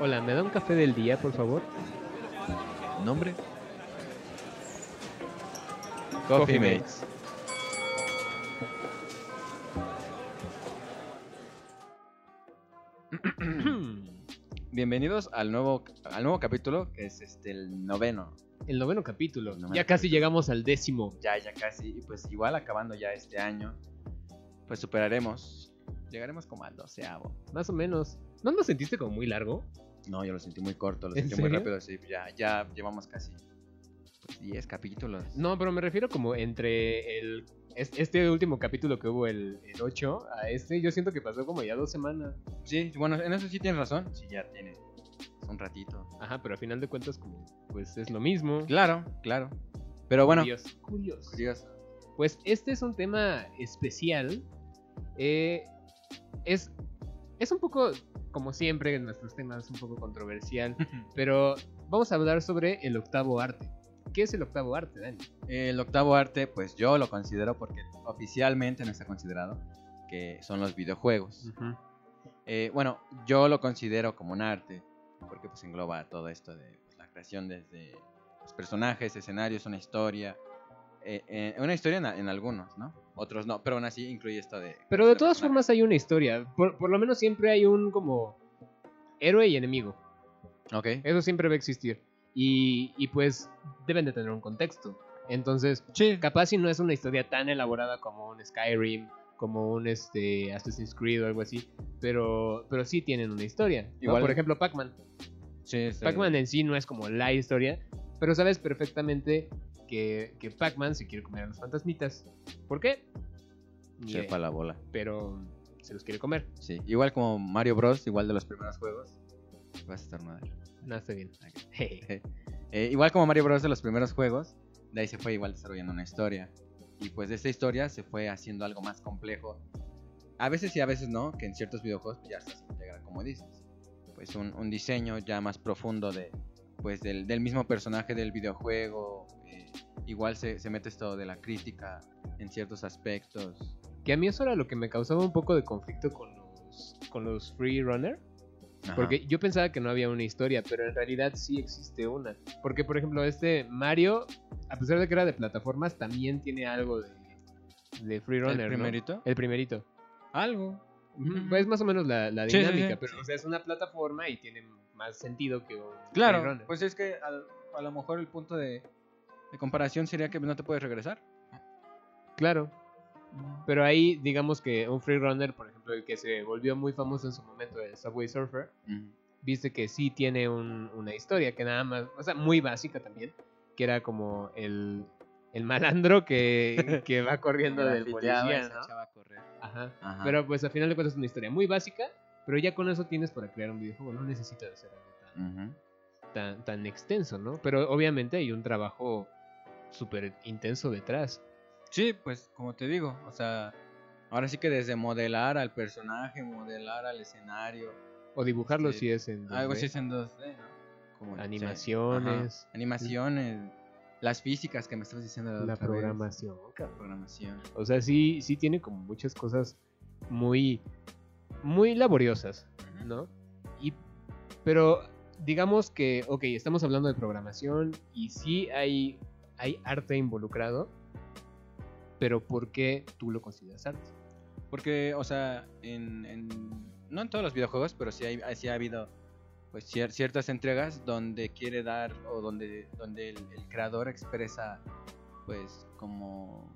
Hola, ¿me da un café del día, por favor? ¿Nombre? Coffee Mates. Bienvenidos al nuevo, al nuevo capítulo, que es este el noveno. El noveno capítulo. El noveno ya casi capítulo. llegamos al décimo. Ya, ya casi. Y pues igual acabando ya este año, pues superaremos. Llegaremos como al doceavo. Más o menos. ¿No lo sentiste como muy largo? No, yo lo sentí muy corto, lo ¿En sentí muy rápido. Sí, ya, ya llevamos casi pues, 10 capítulos. No, pero me refiero como entre el es- este último capítulo que hubo, el, el 8, a este, yo siento que pasó como ya dos semanas. Sí, bueno, en eso sí tienes razón. Sí, ya tiene un ratito. Ajá, pero al final de cuentas, como, pues es lo mismo. Claro, claro. Pero bueno, Curioso. curioso. curioso. Pues este es un tema especial. Eh, es, es un poco, como siempre en nuestros temas, un poco controversial. pero vamos a hablar sobre el octavo arte. ¿Qué es el octavo arte, Dani? El octavo arte, pues yo lo considero porque oficialmente no está considerado que son los videojuegos. Eh, bueno, yo lo considero como un arte porque pues engloba todo esto de pues, la creación desde los personajes, escenarios, una historia. eh, eh, una historia en, en algunos, ¿no? Otros no, pero aún así incluye esto de... Pero de todas formas hay una historia. Por, por lo menos siempre hay un como héroe y enemigo. Ok. Eso siempre va a existir. Y, y pues deben de tener un contexto. Entonces, Sí. capaz si no es una historia tan elaborada como un Skyrim, como un este, Assassin's Creed o algo así, pero, pero sí tienen una historia. ¿no? Igual- Por ejemplo, Pac-Man. Sí, este- Pac-Man en sí no es como la historia, pero sabes perfectamente que, que Pac-Man se quiere comer a los fantasmitas. ¿Por qué? Sepa la bola. pero se los quiere comer. Sí. Igual como Mario Bros, igual de los primeros juegos. Vas a estar madre. No, está bien. Eh, igual como Mario Bros. de los primeros juegos, de ahí se fue igual desarrollando una historia. Y pues de esta historia se fue haciendo algo más complejo. A veces sí, a veces no, que en ciertos videojuegos pues, ya hasta se integra, como dices. Pues un, un diseño ya más profundo de, pues, del, del mismo personaje del videojuego. Eh, igual se, se mete esto de la crítica en ciertos aspectos. Que a mí eso era lo que me causaba un poco de conflicto con los, con los free runner. Ajá. Porque yo pensaba que no había una historia, pero en realidad sí existe una. Porque, por ejemplo, este Mario, a pesar de que era de plataformas, también tiene algo de, de free runner. ¿El ¿no? primerito? El primerito. Algo. Pues es más o menos la, la Sí, sí, dinámica, sí. pero o sea, es una plataforma y tiene más sentido que un Claro, pues es que a lo mejor el punto de, de comparación sería que no te puedes regresar. Claro. Pero ahí, digamos que un free runner, por ejemplo, el que se volvió muy famoso en su momento, el Subway Surfer, viste que sí tiene un- una historia que nada más, o sea, muy básica también, que era como el, el malandro que, que va corriendo del policía, ¿no? Ajá. Ajá. Pero pues al final de cuentas es una historia muy básica, pero ya con eso tienes para crear un videojuego, no necesitas hacer algo tan, tan, tan extenso, ¿no? Pero obviamente hay un trabajo súper intenso detrás. Sí, pues como te digo, o sea, ahora sí que desde modelar al personaje, modelar al escenario, O dibujarlo Sí, si es en algo 2D. así es en 2D, ¿no? Como, Animaciones. animaciones, las físicas que me estabas diciendo la, la programación, cabrón. programación. O sea, sí, sí tiene como muchas cosas muy, muy laboriosas, ¿no? Y, pero digamos que, ok, estamos hablando de programación y sí hay, hay arte involucrado, pero ¿por qué tú lo consideras arte? Porque, o sea, en, en- no en todos los videojuegos, pero sí, hay, sí ha habido pues cier- ciertas entregas donde quiere dar o donde, donde el, el creador expresa pues como...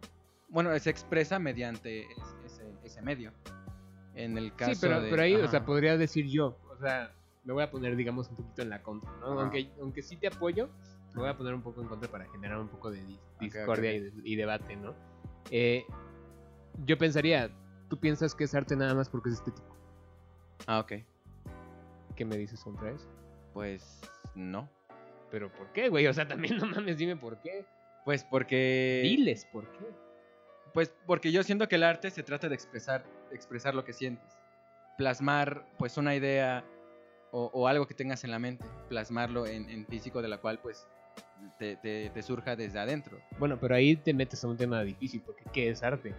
Bueno, se expresa mediante es- ese, ese medio. En el caso sí, pero, de- pero ahí, o sea, podría decir yo, o sea, me voy a poner, digamos, un poquito en la contra, ¿no? Ajá. Aunque, aunque sí te apoyo, me voy a poner un poco en contra para generar un poco de dis- discordia ok. Y, de- y debate, ¿no? Eh, yo pensaría, tú piensas que es arte nada más porque es estético. Ah, ok. ¿Qué me dices contra eso? Pues no. Pero ¿por qué, güey? O sea, también no mames, dime por qué. Pues porque... Diles por qué. Pues porque yo siento que el arte se trata de expresar, expresar lo que sientes. Plasmar pues una idea o, o algo que tengas en la mente. Plasmarlo en, en físico de la cual pues te, te- te surja desde adentro. Bueno, pero ahí te metes a un tema difícil, porque ¿qué es arte?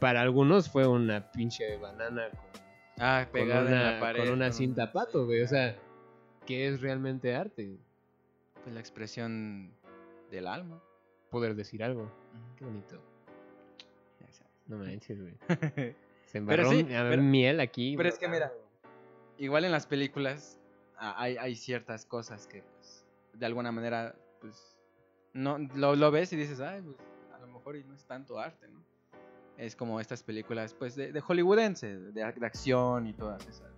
Para algunos fue una pinche banana con, Ah, con pegada una, en la pared. con una cinta pato, güey. O sea, ¿qué es realmente arte? Pues la expresión del alma. Poder decir algo. Qué bonito. No manches, güey. Se embarró pero miel aquí. Pero es que mira, igual en las películas hay, hay ciertas cosas que, de alguna manera, pues, no lo, lo ves y dices, ay, pues, a lo mejor y no es tanto arte, ¿no? Es como estas películas, pues, de, de hollywoodense, de, de, acción y todas esas.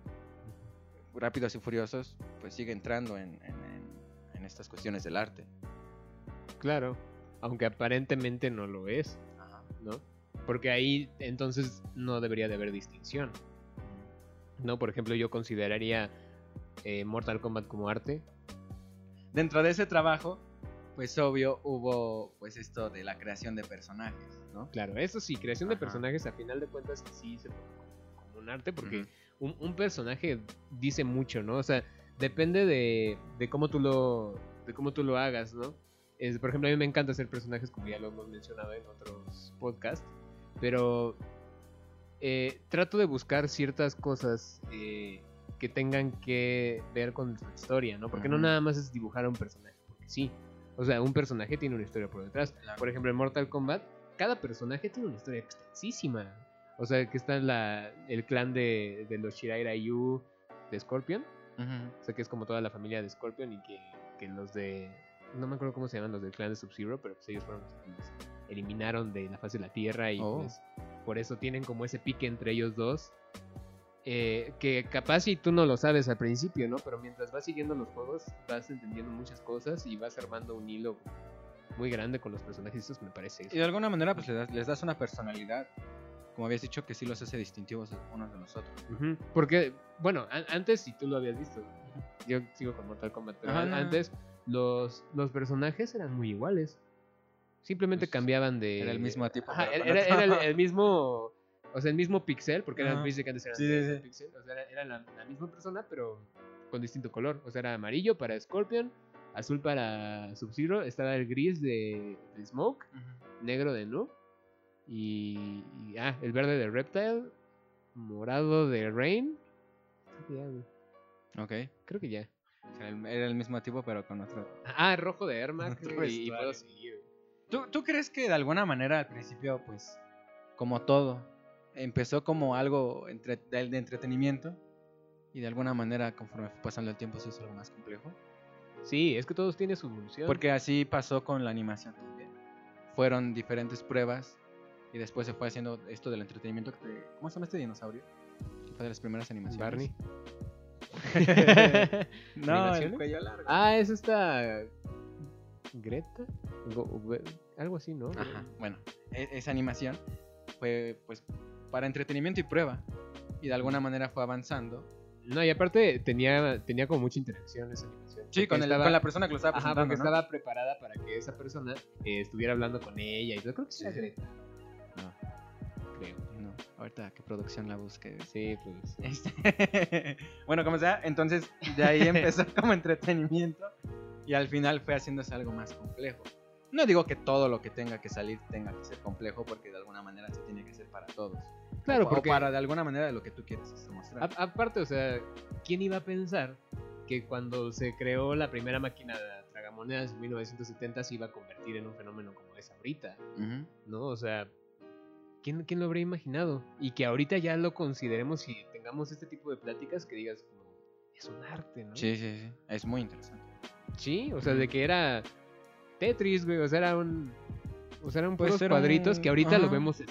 Rápidos y Furiosos, pues, sigue entrando en, en, en estas cuestiones del arte. Claro, aunque aparentemente no lo es, ¿no? Porque ahí entonces no debería de haber distinción. ¿No? Por ejemplo, yo consideraría eh, Mortal Kombat como arte. Dentro de ese trabajo, pues obvio hubo pues esto de la creación de personajes, ¿no? Claro, eso sí, creación de personajes a final de cuentas sí se pone como un arte porque un, un, personaje dice mucho, ¿no? O sea, depende de, de cómo tú lo de cómo tú lo hagas, ¿no? por ejemplo, a mí me encanta hacer personajes, como ya lo hemos mencionado en otros podcasts, pero eh, trato de buscar ciertas cosas eh, que tengan que ver con su historia, ¿no? Porque no nada más es dibujar a un personaje, porque sí. O sea, un personaje tiene una historia por detrás. Por ejemplo, en Mortal Kombat, cada personaje tiene una historia extensísima. O sea, que está la, el clan de, de los Shirai Ryu de Scorpion. O sea, que es como toda la familia de Scorpion y que, que los de no me acuerdo cómo se llaman los del clan de Sub-Zero, pero pues ellos fueron los que los eliminaron de la faz de la Tierra y oh. pues por eso tienen como ese pique entre ellos dos. Eh, que capaz si tú no lo sabes al principio, ¿no? Pero mientras vas siguiendo los juegos, vas entendiendo muchas cosas y vas armando un hilo muy grande con los personajes. Me parece. Y de alguna manera, pues les das, les das una personalidad. Como habías dicho, que sí los hace distintivos unos de los otros. Porque, bueno, antes, si tú lo habías visto, yo sigo con Mortal Kombat, pero antes los, los personajes eran muy iguales. Simplemente pues, cambiaban de. Era el mismo tipo. era, el, mismo. O sea, el mismo pixel, porque eran, que antes eran sí, pixel. O sea, era, la, misma persona, pero con distinto color. O sea, era amarillo para Scorpion, azul para Sub-Zero, estaba el gris de, Smoke, negro de Noob, y, Ah, el verde de Reptile, morado de Rain. Ok. Creo que ya. Era el mismo tipo, pero con otro. Ah, rojo de Ermac. y, puedo seguir. ¿Tú, ¿Tú crees que de alguna manera al principio, pues, como todo, empezó como algo entre, de, entretenimiento y de alguna manera, conforme fue pasando el tiempo, se hizo algo más complejo? Sí, es que todos tienen su evolución. Porque así pasó con la animación también. Fueron diferentes pruebas y después se fue haciendo esto del entretenimiento. ¿Cómo se llama este dinosaurio? fue de las primeras animaciones. Barney. no, el cuello largo. Ah, es esta. Greta. algo así, ¿no? Ajá. Bueno, e, esa animación fue pues para entretenimiento y prueba. Y de alguna manera fue avanzando. No, y aparte tenía, tenía como mucha interacción esa animación. Sí, con, la persona que lo estaba presentando. Ajá, porque estaba preparada para que esa persona eh, estuviera hablando con ella. Y yo creo que sí. era Greta. No. Creo. Ahorita que producción la busque. Sí, pues. Este, bueno, como sea, entonces de ahí empezó como entretenimiento y al final fue haciéndose algo más complejo. No digo que todo lo que tenga que salir tenga que ser complejo porque de alguna manera se tiene que ser para todos. Claro, porque para de alguna manera de lo que tú quieres mostrar. aparte, o sea, ¿quién iba a pensar que cuando se creó la primera máquina de tragamonedas en 1970 se iba a convertir en un fenómeno como es ahorita? ¿No? O sea, ¿quién, ¿quién, lo habría imaginado? Y que ahorita ya lo consideremos y tengamos este tipo de pláticas que digas como, es un arte, ¿no? Sí, sí, sí, es muy interesante. Sí, o sea, de que era Tetris, güey, o sea, era un... O sea, eran puros cuadritos que ahorita lo vemos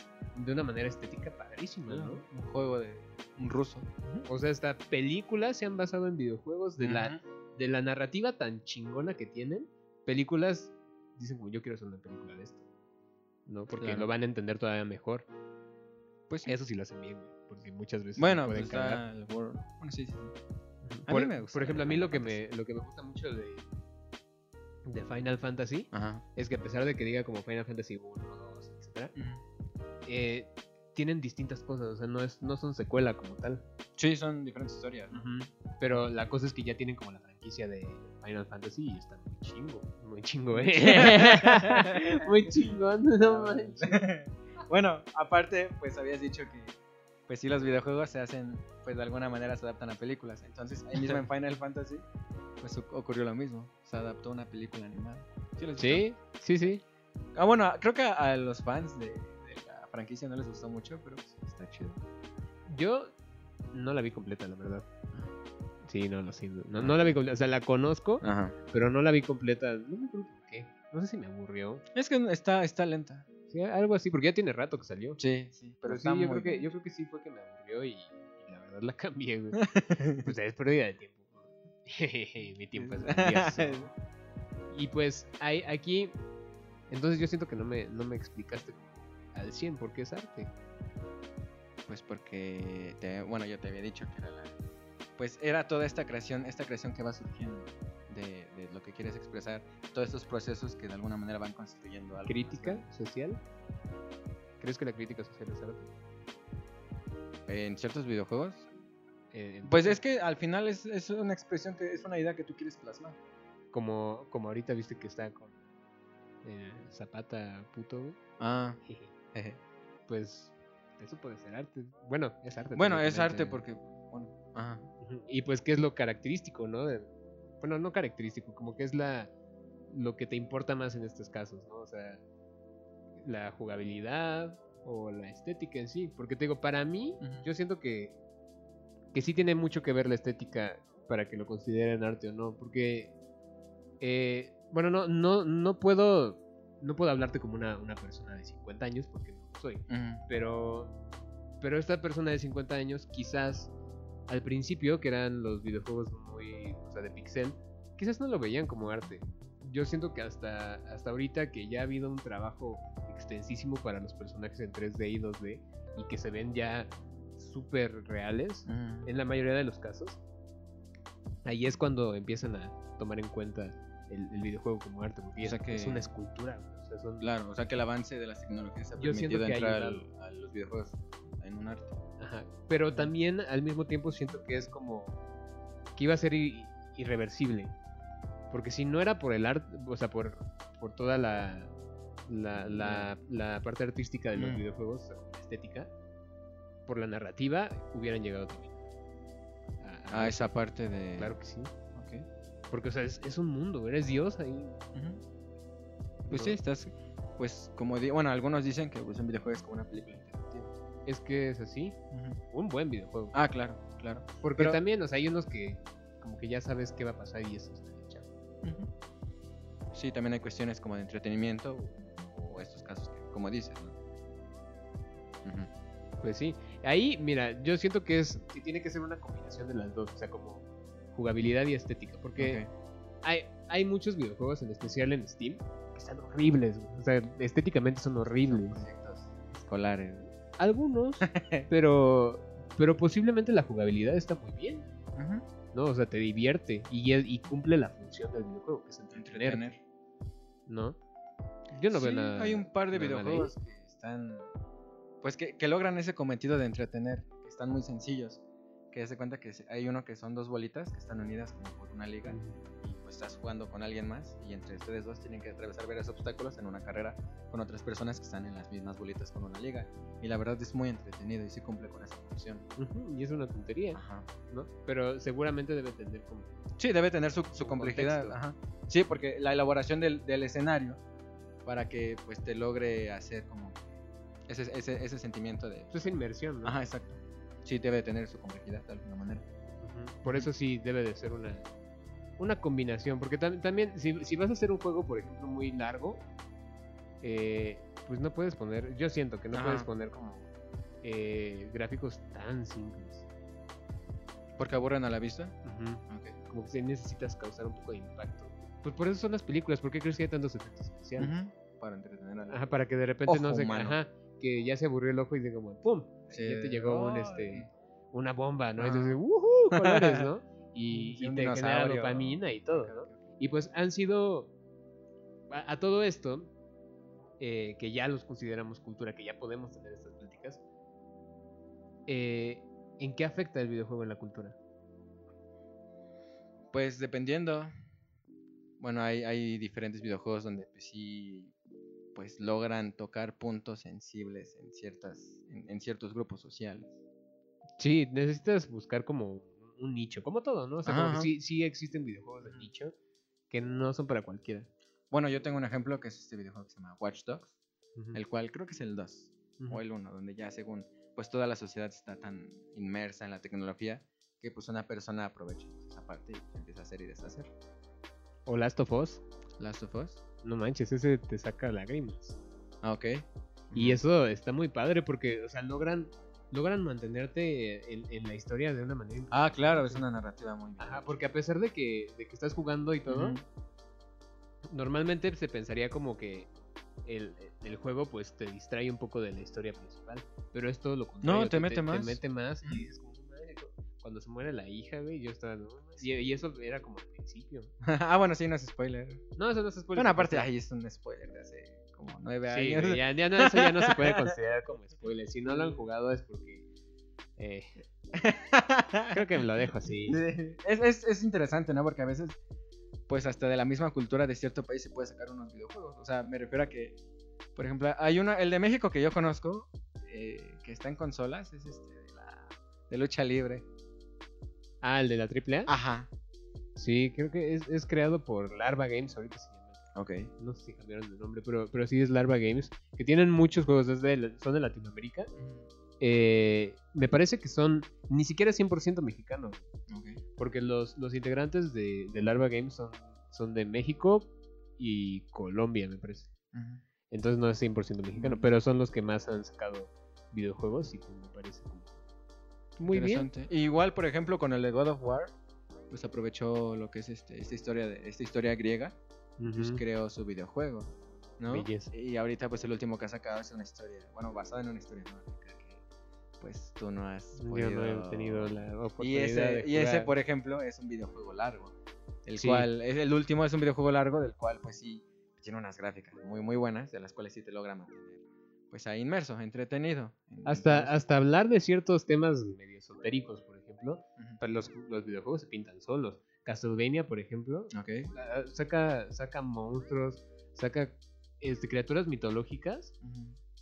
de una manera estética padrísima, ¿no? Un juego de un ruso. O sea, estas películas se han basado en videojuegos de, la, de la narrativa tan chingona que tienen. Películas dicen como yo quiero hacer una película de esto. ¿no? Porque lo van a entender todavía mejor. Pues eso sí lo hacen bien, porque muchas veces bueno, pueden pues El bueno, sí, sí. por, por ejemplo, a mí lo que me lo que me gusta mucho de de Final Fantasy es que a pesar de que diga como Final Fantasy 1, 2, etcétera, eh, tienen distintas cosas, o sea, no es no son secuela como tal. Sí, son diferentes historias. Pero la cosa es que ya tienen como la franquicia de Final Fantasy y están muy chingo, muy chingo, eh. muy chingón, no manches. bueno, aparte, pues habías dicho que pues sí los videojuegos se hacen, pues de alguna manera se adaptan a películas. Entonces, ahí mismo en Final Fantasy, pues ocurrió lo mismo. Se adaptó una película animada. Sí, sí, sí, Ah, bueno, creo que a, los fans de, franquicia no les gustó mucho, pero pues, está chido. Yo no la vi completa, la verdad. Sí, no, lo siento. No, no la vi completa. O sea, la conozco, pero no la vi completa. No me acuerdo por qué. No sé si me aburrió. Es que está, está lenta. Sí, algo así, porque ya tiene rato que salió. Sí, sí. Pero, sí, yo creo, que, yo creo que sí fue que me aburrió y, la verdad la cambié, güey. pues es pérdida de tiempo. Mi tiempo es valioso. y pues hay, aquí, entonces yo siento que no me, no me explicaste al 100 por qué es arte. Pues porque, te, bueno, yo te había dicho que era la... Pues era toda esta creación, esta creación que va surgiendo de, lo que quieres expresar, todos estos procesos que de alguna manera van construyendo algo. ¿Crítica social? ¿Crees que la crítica social es arte? ¿En ciertos videojuegos? Eh, pues es que al final es, es, una expresión que es una idea que tú quieres plasmar. Como, como ahorita viste que está con eh, Zapata puto, Ah. Pues eso puede ser arte. Bueno, es arte. Bueno, es arte porque, bueno, ajá. Y pues, ¿qué es lo característico, no? bueno, no característico, como que es la lo que te importa más en estos casos, ¿no? O sea, la jugabilidad o la estética en sí. Porque te digo, para mí, yo siento que, que sí tiene mucho que ver la estética para que lo consideren arte o no. Porque, eh, bueno, no, no, no puedo, no puedo hablarte como una, una persona de 50 años porque no soy. Pero, pero esta persona de 50 años quizás al principio, que eran los videojuegos muy, o sea, de pixel, quizás no lo veían como arte. Yo siento que hasta, hasta ahorita que ya ha habido un trabajo extensísimo para los personajes en 3D y 2D y que se ven ya súper reales, en la mayoría de los casos, ahí es cuando empiezan a tomar en cuenta el, videojuego como arte, porque que es una escultura. Claro, o sea que el avance de las tecnologías ha permitido entrar a los videojuegos en un arte. Pero también al mismo tiempo siento que es como que iba a ser irreversible. Porque si no era por el arte, o sea, por, por toda la, la, la, parte artística de los mm. videojuegos, estética, por la narrativa, hubieran llegado también. A, esa parte de... Claro que sí. Porque, o sea, es, un mundo, eres Dios ahí. Pues sí, estás, pues como, bueno, algunos dicen que pues, un videojuego es como una película es que es así. Un buen videojuego. Ah, claro, claro. Porque también, o sea, hay unos que como que ya sabes qué va a pasar y eso está hecho. Sí, también hay cuestiones como de entretenimiento o, estos casos que, como dices, ¿no? Pues sí. Ahí, mira, yo siento que es que tiene que ser una combinación de las dos, o sea, como jugabilidad y estética, porque hay, hay muchos videojuegos, en especial en Steam, que están horribles, o sea, estéticamente son horribles. proyectos escolares. Algunos, pero, pero posiblemente la jugabilidad está muy bien. ¿No? O sea, te divierte y, y cumple la función del videojuego, que es entretener. ¿No? Yo no veo nada. Hay un par de videojuegos que están. Pues que, que, logran ese cometido de entretener, que están muy sencillos. Que se cuenta que hay uno que son dos bolitas que están unidas como por una liga estás jugando con alguien más y entre ustedes dos tienen que atravesar varios obstáculos en una carrera con otras personas que están en las mismas bolitas con una liga. Y la verdad es muy entretenido y sí cumple con esa función. y es una tontería, ¿no? Pero seguramente debe tener como... Sí, debe tener su, complejidad. Ajá. Sí, porque la elaboración del, del, escenario para que pues te logre hacer como ese, ese, ese sentimiento de... Esa inmersión, ¿no? Ajá, exacto. Sí, debe tener su complejidad de alguna manera. Por eso sí debe de ser una una combinación, porque también si, si, vas a hacer un juego, por ejemplo, muy largo, eh, pues no puedes poner, yo siento que no puedes poner como eh, gráficos tan simples. ¿Porque aburren a la vista? Como que necesitas causar un poco de impacto. Pues por eso son las películas, ¿por qué crees que hay tantos efectos especiales? Para entretener a la Ajá, para que de repente no se... Ajá, que ya se aburrió el ojo y dice como, ¡pum! Sí. Ya te llegó un, este, una bomba, ¿no? Y dices, ¡wuhu! Colores, ¿no? y, te genera dopamina y todo, ¿no? Y pues han sido, a, todo esto, eh, que ya los consideramos cultura, que ya podemos tener estas pláticas, eh, ¿en qué afecta el videojuego en la cultura? Pues dependiendo. Bueno, hay, hay diferentes videojuegos donde pues sí pues logran tocar puntos sensibles en ciertas en, ciertos grupos sociales. Sí, necesitas buscar como un nicho, como todo, ¿no? O sea, como que sí, sí existen videojuegos de nicho que no son para cualquiera. Bueno, yo tengo un ejemplo que es este videojuego que se llama Watch Dogs, el cual creo que es el 2 o el 1, donde ya según pues toda la sociedad está tan inmersa en la tecnología que pues una persona aprovecha esa parte y empieza a hacer y deshacer. O Last of Us. Last of Us. No manches, ese te saca lágrimas. Ah, ok. Y eso está muy padre porque, o sea, logran logran mantenerte en, la historia de una manera. Ah, claro, es una narrativa muy. Ajá, porque a pesar de que, de que estás jugando y todo, normalmente se pensaría como que el, el, juego pues te distrae un poco de la historia principal. Pero es todo lo contrario. No, te, mete más. Te mete más y cuando se muere la hija, güey, yo estaba, no, y, eso era como al principio. ah, bueno, sí, no es spoiler. No, eso no es spoiler. Bueno, aparte, ahí es un spoiler de hace como nueve años. Sí, ya, ya, no, eso ya no se puede considerar como spoiler. Si no lo han jugado es porque... Eh, creo que me lo dejo así. Es, es, es interesante, ¿no? Porque a veces pues hasta de la misma cultura de cierto país se puede sacar unos videojuegos. O sea, me refiero a que, por ejemplo, hay uno, el de México que yo conozco, eh, que está en consolas, es este de la de lucha libre. Ah, el de la AAA. Ajá. Sí, creo que es, es creado por Larva Games, ahorita se llama. Ok. No sé si cambiaron de nombre, pero, pero sí es Larva Games, que tienen muchos juegos, desde son de Latinoamérica. Eh, me parece que son ni siquiera 100% mexicanos. Okay. Porque los, los integrantes de, de, Larva Games son, son de México y Colombia, me parece. Entonces no es 100% mexicano, pero son los que más han sacado videojuegos y pues me parece muy bien. Igual, por ejemplo, con el de God of War, pues aprovechó lo que es este, esta historia de esta historia griega, pues creó su videojuego, ¿no? Y ahorita pues el último que ha sacado es una historia, bueno, basada en una historia nórdica pues tú no has Yo no he tenido la oportunidad y ese, de Y ese, por ejemplo, es un videojuego largo. El cual, es el último es un videojuego largo del cual, pues sí, tiene unas gráficas muy, muy buenas, de las cuales sí te logra mantener, pues ahí inmerso, entretenido. Hasta, hasta hablar de ciertos temas medio esotéricos, por ejemplo, pues los, los videojuegos se pintan solos. Castlevania, por ejemplo, okay. saca, saca monstruos, saca este, criaturas mitológicas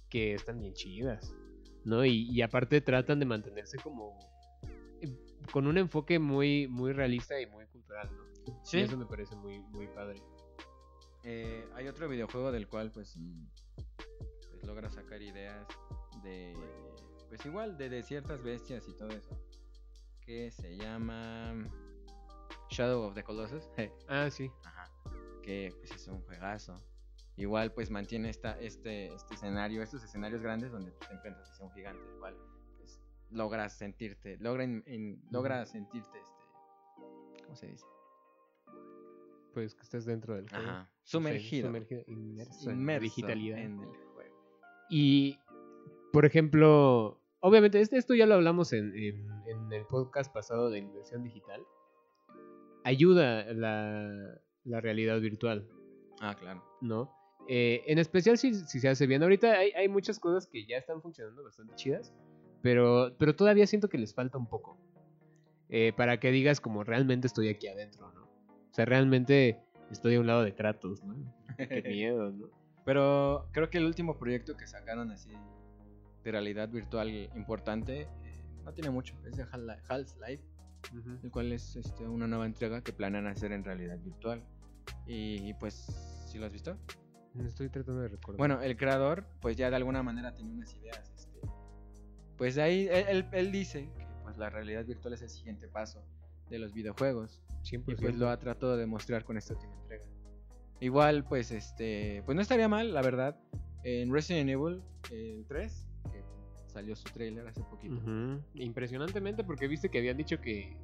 que están bien chidas. ¿no? Y, aparte tratan de mantenerse como eh, con un enfoque muy, muy realista y muy cultural, ¿no? Sí. eso me parece muy, muy padre. Eh, hay otro videojuego del cual pues, logra sacar ideas de pues igual de, ciertas bestias y todo eso que se llama Shadow of the Colossus ah sí Ajá. que pues es un juegazo igual pues mantiene esta, este, este escenario, estos escenarios grandes donde te enfrentas hacia un gigante, igual pues logras sentirte, logra, logras sentirte este, ¿cómo se dice? Pues que estás dentro del juego. Ajá. Sumergido. sumergido inmerso, en digitalidad. En el juego. Y, por ejemplo, obviamente este, esto ya lo hablamos en, en, el podcast pasado de inversión digital. Ayuda la, la realidad virtual. Ah, claro. ¿No? Eh, en especial si, se hace bien. Ahorita hay, muchas cosas que ya están funcionando bastante chidas, pero, pero todavía siento que les falta un poco. Eh, para que digas como realmente estoy aquí adentro, ¿no? O sea, realmente estoy a un lado de Kratos, ¿no? Qué miedo, ¿no? Pero creo que el último proyecto que sacaron así de realidad virtual importante eh, no tiene mucho. Es de Half-Life, el cual es este, una nueva entrega que planean hacer en realidad virtual. Y, pues, ¿sí lo has visto? Estoy tratando de recordar. Bueno, el creador, pues ya de alguna manera tiene unas ideas. Este, pues de ahí él, dice que pues la realidad virtual es el siguiente paso de los videojuegos. Y pues lo ha tratado de mostrar con esta última entrega. Igual, pues este, pues no estaría mal, la verdad. En Resident Evil 3, que salió su trailer hace poquito. Impresionantemente, porque viste que habían dicho que,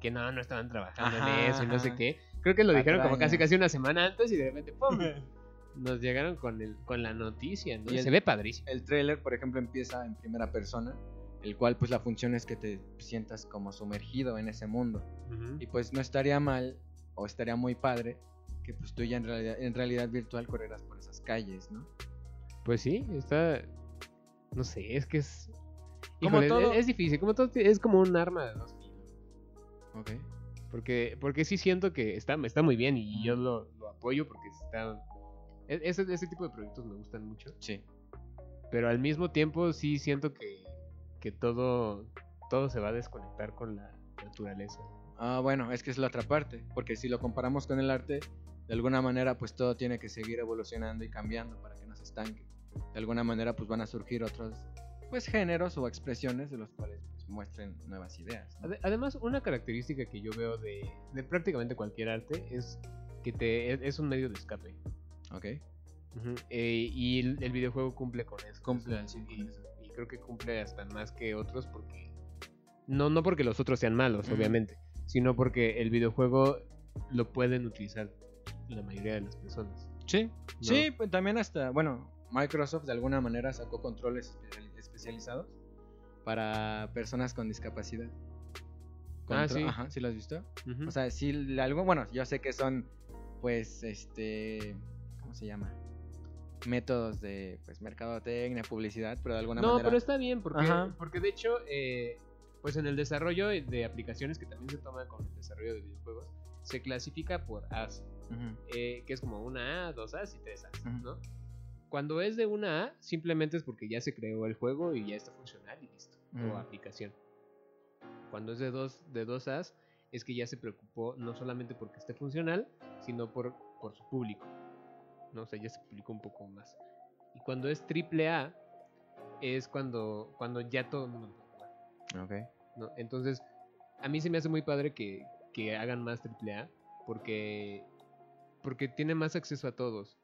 que no, no estaban trabajando en eso y no sé qué. Creo que lo dijeron como casi casi una semana antes y de repente ¡pum! nos llegaron con, el, con la noticia, ¿no? Y se ve padrísimo. El trailer, por ejemplo, empieza en primera persona, el cual pues la función es que te sientas como sumergido en ese mundo. Y pues no estaría mal, o estaría muy padre, que pues tú ya en realidad, en realidad virtual correrás por esas calles, ¿no? Pues sí, está... No sé, es que es... Como todo... es, difícil, como todo es como un arma de dos filos. Ok. Porque, porque sí siento que está, está muy bien y yo lo, lo apoyo porque está e-, ese, ese tipo de proyectos me gustan mucho. Sí. Pero al mismo tiempo sí siento que, que todo todo se va a desconectar con la naturaleza. Ah, bueno, es que es la otra parte, porque si lo comparamos con el arte, de alguna manera pues todo tiene que seguir evolucionando y cambiando para que no se estanque. De alguna manera pues van a surgir otros pues géneros o expresiones de los cuales pues, muestren nuevas ideas. Además, una característica que yo veo de, prácticamente cualquier arte es que te, e, es un medio de escape. Ok. Eh, y el, videojuego cumple con eso. Cumple, y, creo que cumple hasta más que otros porque... No, no porque los otros sean malos, obviamente, sino porque el videojuego lo pueden utilizar la mayoría de las personas. Sí, sí, pues también hasta, bueno, Microsoft de alguna manera sacó controles especializados para personas con discapacidad. ah, sí. Ajá, ¿sí lo has visto? O sea, sí, algo, bueno, yo sé que son, pues, este, ¿cómo se llama? Métodos de, pues, mercadotecnia, publicidad, pero de alguna manera... No, pero está bien, porque, porque de hecho, eh, pues en el desarrollo de aplicaciones, que también se toma con el desarrollo de videojuegos, se clasifica por As, eh, que es como una A, dos As y tres As, ¿no? Cuando es de una A, simplemente es porque ya se creó el juego y ya está funcional y listo. O aplicación. Cuando es de dos, de dos As, es que ya se preocupó no solamente porque esté funcional, sino por, por su público. ¿no? O sea, ya se publicó un poco más. Y cuando es triple A, es cuando, cuando ya todo el mundo puede ¿no? Entonces, a mí se me hace muy padre que, que hagan más triple A, porque, porque tiene más acceso a todos.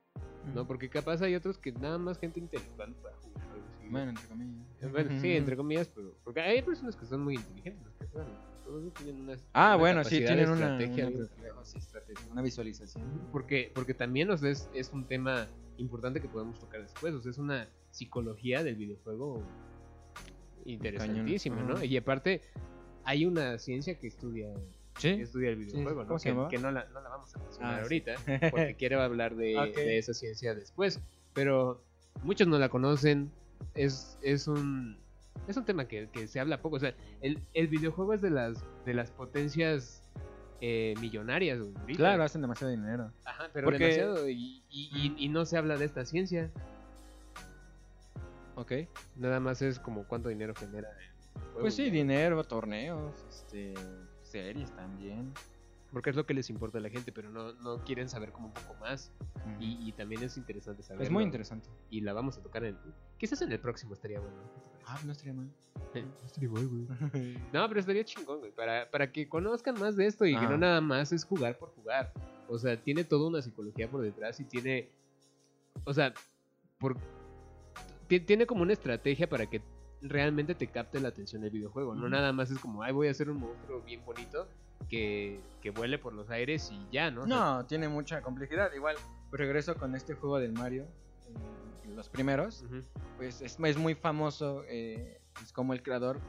¿no? Porque capaz hay otros que nada más gente intelectual para jugar. Bueno, entre comillas. Bueno, sí, entre comillas, pero. Porque hay personas que son muy inteligentes, que bueno, todos tienen una. Ah, bueno, sí, tienen una, estrategia, una, visualización. Porque, porque también o es, es un tema importante que podemos tocar después. O sea, es una psicología del videojuego interesantísima, ¿no? Y aparte, hay una ciencia que estudia ¿Sí? estudia el videojuego, ¿no? Que, no, la, no, la, vamos a mencionar ah, ahorita, porque quiero hablar de, de, esa ciencia después. Pero muchos no la conocen. Es, es un es un tema que, que se habla poco. O sea, el, el, videojuego es de las de las potencias eh, millonarias. Claro, hacen demasiado dinero. Ajá, pero demasiado. Y, y, y, no se habla de esta ciencia. Ok. Nada más es como cuánto dinero genera. pues sí, dinero, torneos, este series también. Porque es lo que les importa a la gente, pero no, no quieren saber como un poco más. y, también es interesante saber. Es muy interesante. Y la vamos a tocar en. Quizás en el próximo estaría bueno. Ah, no estaría mal. no estaría mal, güey. no, pero estaría chingón, güey. Para, para que conozcan más de esto y que no nada más es jugar por jugar. O sea, tiene toda una psicología por detrás y tiene. O sea, por, tiene como una estrategia para que realmente te capte la atención del videojuego. No nada más es como, ay, voy a hacer un monstruo bien bonito que, que vuele por los aires y ya, ¿no? No, tiene mucha complejidad. Igual, pues regreso con este juego del Mario, eh, los primeros, pues es, es, muy famoso, eh, es como el creador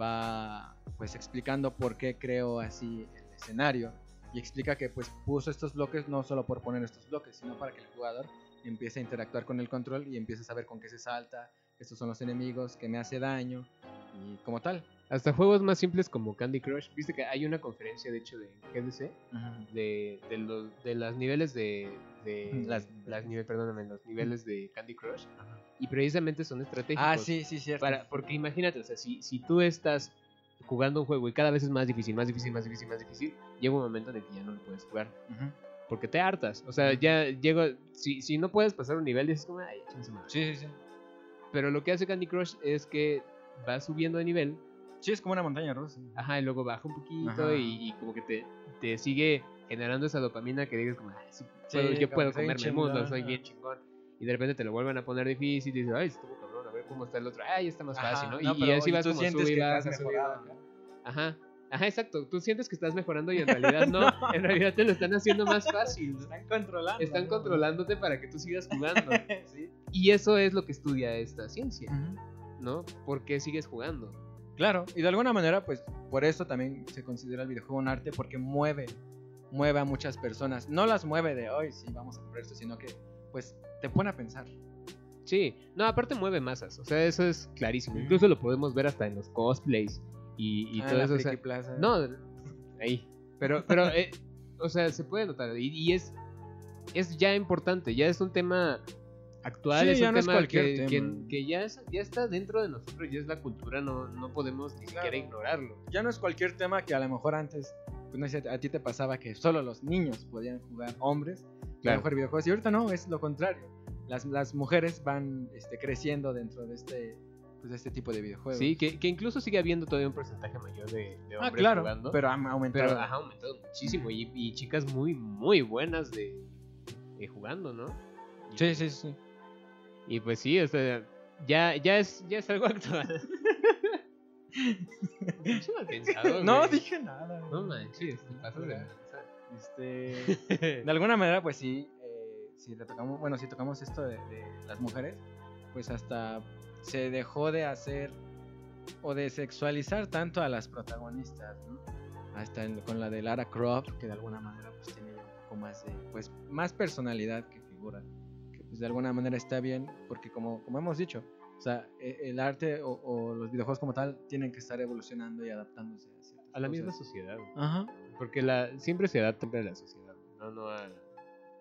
va pues explicando por qué creó así el escenario y explica que pues puso estos bloques no solo por poner estos bloques, sino para que el jugador empiece a interactuar con el control y empiece a saber con qué se salta, estos son los enemigos, que me hace daño y como tal. Hasta juegos más simples como Candy Crush. Viste que hay una conferencia, de hecho, de GDC, de, de, los, de las niveles de... de las, las niveles, perdóname, los niveles de Candy Crush. Y precisamente son estratégicos. Ah, sí, sí, cierto. Para, porque imagínate, o sea, si, si tú estás jugando un juego y cada vez es más difícil, más difícil, más difícil, más difícil, llega un momento en el que ya no lo puedes jugar. Porque te hartas. O sea, ya llego. Si, si no puedes pasar un nivel, dices como, ay, Sí, sí, sí. Pero lo que hace Candy Crush es que va subiendo de nivel. Sí, es como una montaña rusa. Ajá, y luego baja un poquito y, como que te, te, sigue generando esa dopamina que digas como, ay, sí, yo puedo comerme el mundo, soy bien chingón. Y de repente te lo vuelven a poner difícil y dices, ay, estuvo cabrón, a ver cómo está el otro, ay, está más fácil, ¿no? y, así vas como subir, Ajá. Ajá, exacto. Tú sientes que estás mejorando y en realidad no. En realidad te lo están haciendo más fácil. Están controlando. Están controlándote para que tú sigas jugando. Y eso es lo que estudia esta ciencia. ¿No? ¿Por qué sigues jugando? Claro, y de alguna manera, pues por eso también se considera el videojuego un arte, porque mueve, mueve a muchas personas. No las mueve de hoy, sí, vamos a por esto, sino que, pues, te pone a pensar. Sí, no, aparte mueve masas, o sea, eso es clarísimo. Incluso lo podemos ver hasta en los cosplays y, y ah, todo eso. No, ahí. Pero, pero eh, o sea, se puede notar. Y, es, es ya importante, ya es un tema actual, es un tema, que, que, ya, ya está dentro de nosotros, ya es la cultura, no, no podemos ni siquiera ignorarlo. Ya no es cualquier tema que a lo mejor antes, pues no sé, a ti te pasaba que solo los niños podían jugar hombres, claro. jugar videojuegos, y ahorita no, es lo contrario. Las, las mujeres van este, creciendo dentro de este pues, de este tipo de videojuegos. Sí, que, que, incluso sigue habiendo todavía un porcentaje mayor de, de ah, hombres ah, claro, jugando. Pero ha aumentado. Pero ha aumentado muchísimo. Y, y, chicas muy, muy buenas de, de jugando, ¿no? Sí, sí, sí. Y pues sí, o sea, ya, ya, es, ya es algo actual. no dije nada. No manches, te pasas de Este, de alguna manera, pues sí, eh, si retocamos, bueno, si tocamos esto de, de las mujeres, pues hasta se dejó de hacer o de sexualizar tanto a las protagonistas, ¿no? Hasta con la de Lara Croft, que de alguna manera pues tiene un poco más de, pues, más personalidad que figura, que pues de alguna manera está bien, porque como, como hemos dicho, o sea, e, el arte o, los videojuegos como tal tienen que estar evolucionando y adaptándose a, a la misma sociedad. Ajá. Porque la, siempre se adapta a la sociedad, no, no a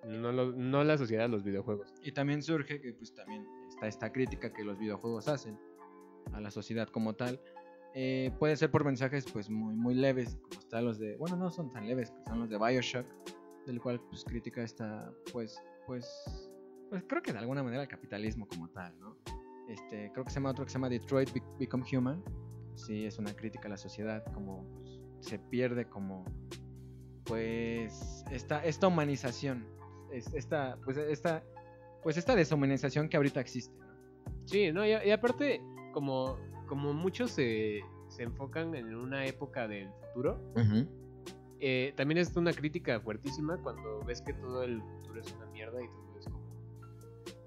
no, no la sociedad, los videojuegos. Y también surge que pues también esta crítica que los videojuegos hacen a la sociedad como tal. Eh, puede ser por mensajes pues muy muy leves como están los de bueno no son tan leves son los de Bioshock del cual pues crítica esta pues pues pues creo que de alguna manera el capitalismo como tal no este creo que se llama otro que se llama Detroit Become Human sí es una crítica a la sociedad como pues, se pierde como pues esta esta humanización esta pues esta pues esta deshumanización que ahorita existe. ¿no? Sí, no, y, aparte, como, como muchos se, se, enfocan en una época del futuro, eh, también es una crítica fuertísima cuando ves que todo el futuro es una mierda y todo es como...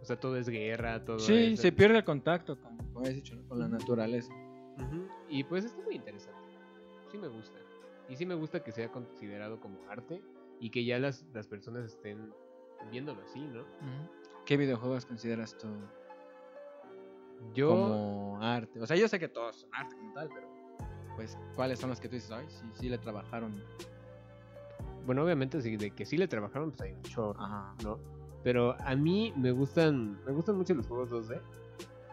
O sea, todo es guerra, todo Sí, se pierde el contacto, como, habías dicho, con la naturaleza. Y pues está muy interesante. Sí me gusta. Y sí me gusta que sea considerado como arte y que ya las, las personas estén viéndolo así, ¿no? ¿Qué videojuegos consideras tú yo... como arte? O sea, yo sé que todos son arte como tal, pero pues, ¿cuáles son los que tú dices, ay, sí, sí le trabajaron? Bueno, obviamente sí, de que sí le trabajaron, pues hay un chorro, ¿no? Pero a mí me gustan, me gustan mucho los juegos 2D.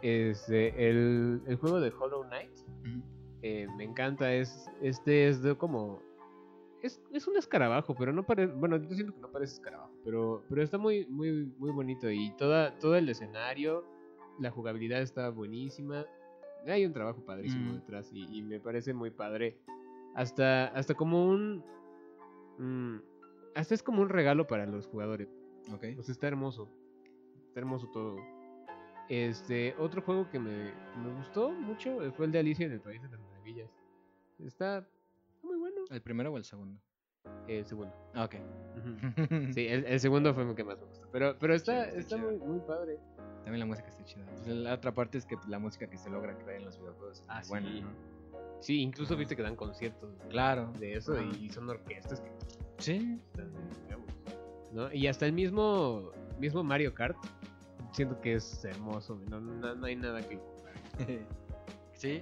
Este, el, el juego de Hollow Knight eh, me encanta, es, este es de como es, es, un escarabajo, pero no parece. Bueno, yo siento que no parece escarabajo, pero, pero está muy, muy, muy bonito. Y toda, todo el escenario, la jugabilidad está buenísima. Hay un trabajo padrísimo mm. detrás y, me parece muy padre. Hasta, hasta como un. Mm, hasta es como un regalo para los jugadores. Ok. Pues está hermoso. Está hermoso todo. Este, otro juego que me, me gustó mucho fue el de Alicia en el País de las Maravillas. Está ¿El primero o el segundo? El segundo. Ah, ok. sí, el, segundo fue el que más me gustó. Pero, pero está, está, muy, muy, padre. También la música está chida. Pues la otra parte es que la música que se logra crear en los videojuegos ah, es buena, sí. ¿no? Sí, incluso viste que dan conciertos. Claro. De eso y son orquestas que. Sí. ¿no? Y hasta el mismo, mismo Mario Kart. Siento que es hermoso. No, no, hay nada que sí.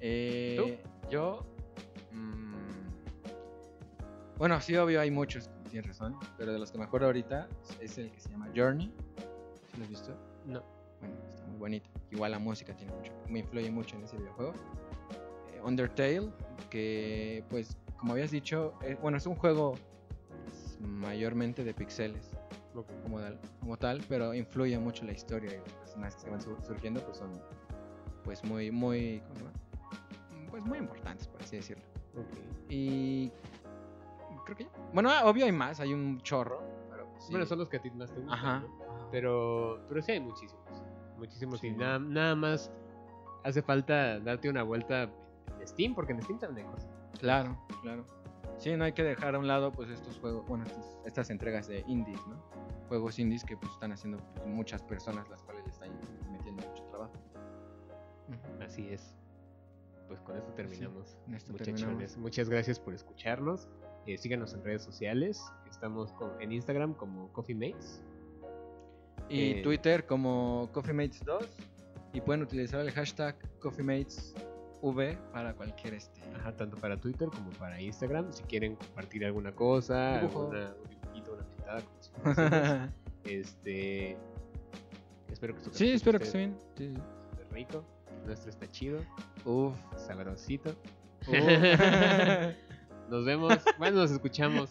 Eh, Yo. Mmm, bueno, sí, obvio, hay muchos, tienes razón. Pero de los que me acuerdo ahorita es el que se llama Journey. ¿Sí lo has visto? No. Bueno, está muy bonito. Igual la música tiene mucho, me influye mucho en ese videojuego. Eh, Undertale, que pues, como habías dicho, eh, bueno, es un juego pues, mayormente de pixeles. Como, tal, como tal, pero influye mucho la historia y los personajes que van surgiendo pues son pues muy, muy, pues muy importantes, por así decirlo. Y creo que Bueno, obvio hay más, hay un chorro. Pero Bueno, son los que a ti más te gustan. Ajá. Pero, pero sí hay muchísimos. Muchísimos. Y nada, nada más hace falta darte una vuelta en Steam, porque en Steam también hay cosas. Claro, claro. Sí, no hay que dejar a un lado pues estos juegos, bueno, estas, entregas de indies, ¿no? Juegos indies que pues están haciendo pues, muchas personas las cuales le están metiendo mucho trabajo. Así es. Pues con esto terminamos. terminamos. Muchas gracias por escucharnos. Eh, síganos en redes sociales. Estamos en Instagram como Coffee Mates. Y eh, Twitter como Coffee Mates 2. Y pueden utilizar el hashtag V para cualquier este. Ajá, tanto para Twitter como para Instagram. Si quieren compartir alguna cosa, alguna, un dibujito, una pintada, como si este. Espero que su Sí, espero que esté esté bien. Sí, rico. Nuestro está chido, Uf. sabrosito. Uf. Nos vemos. Bueno, nos escuchamos.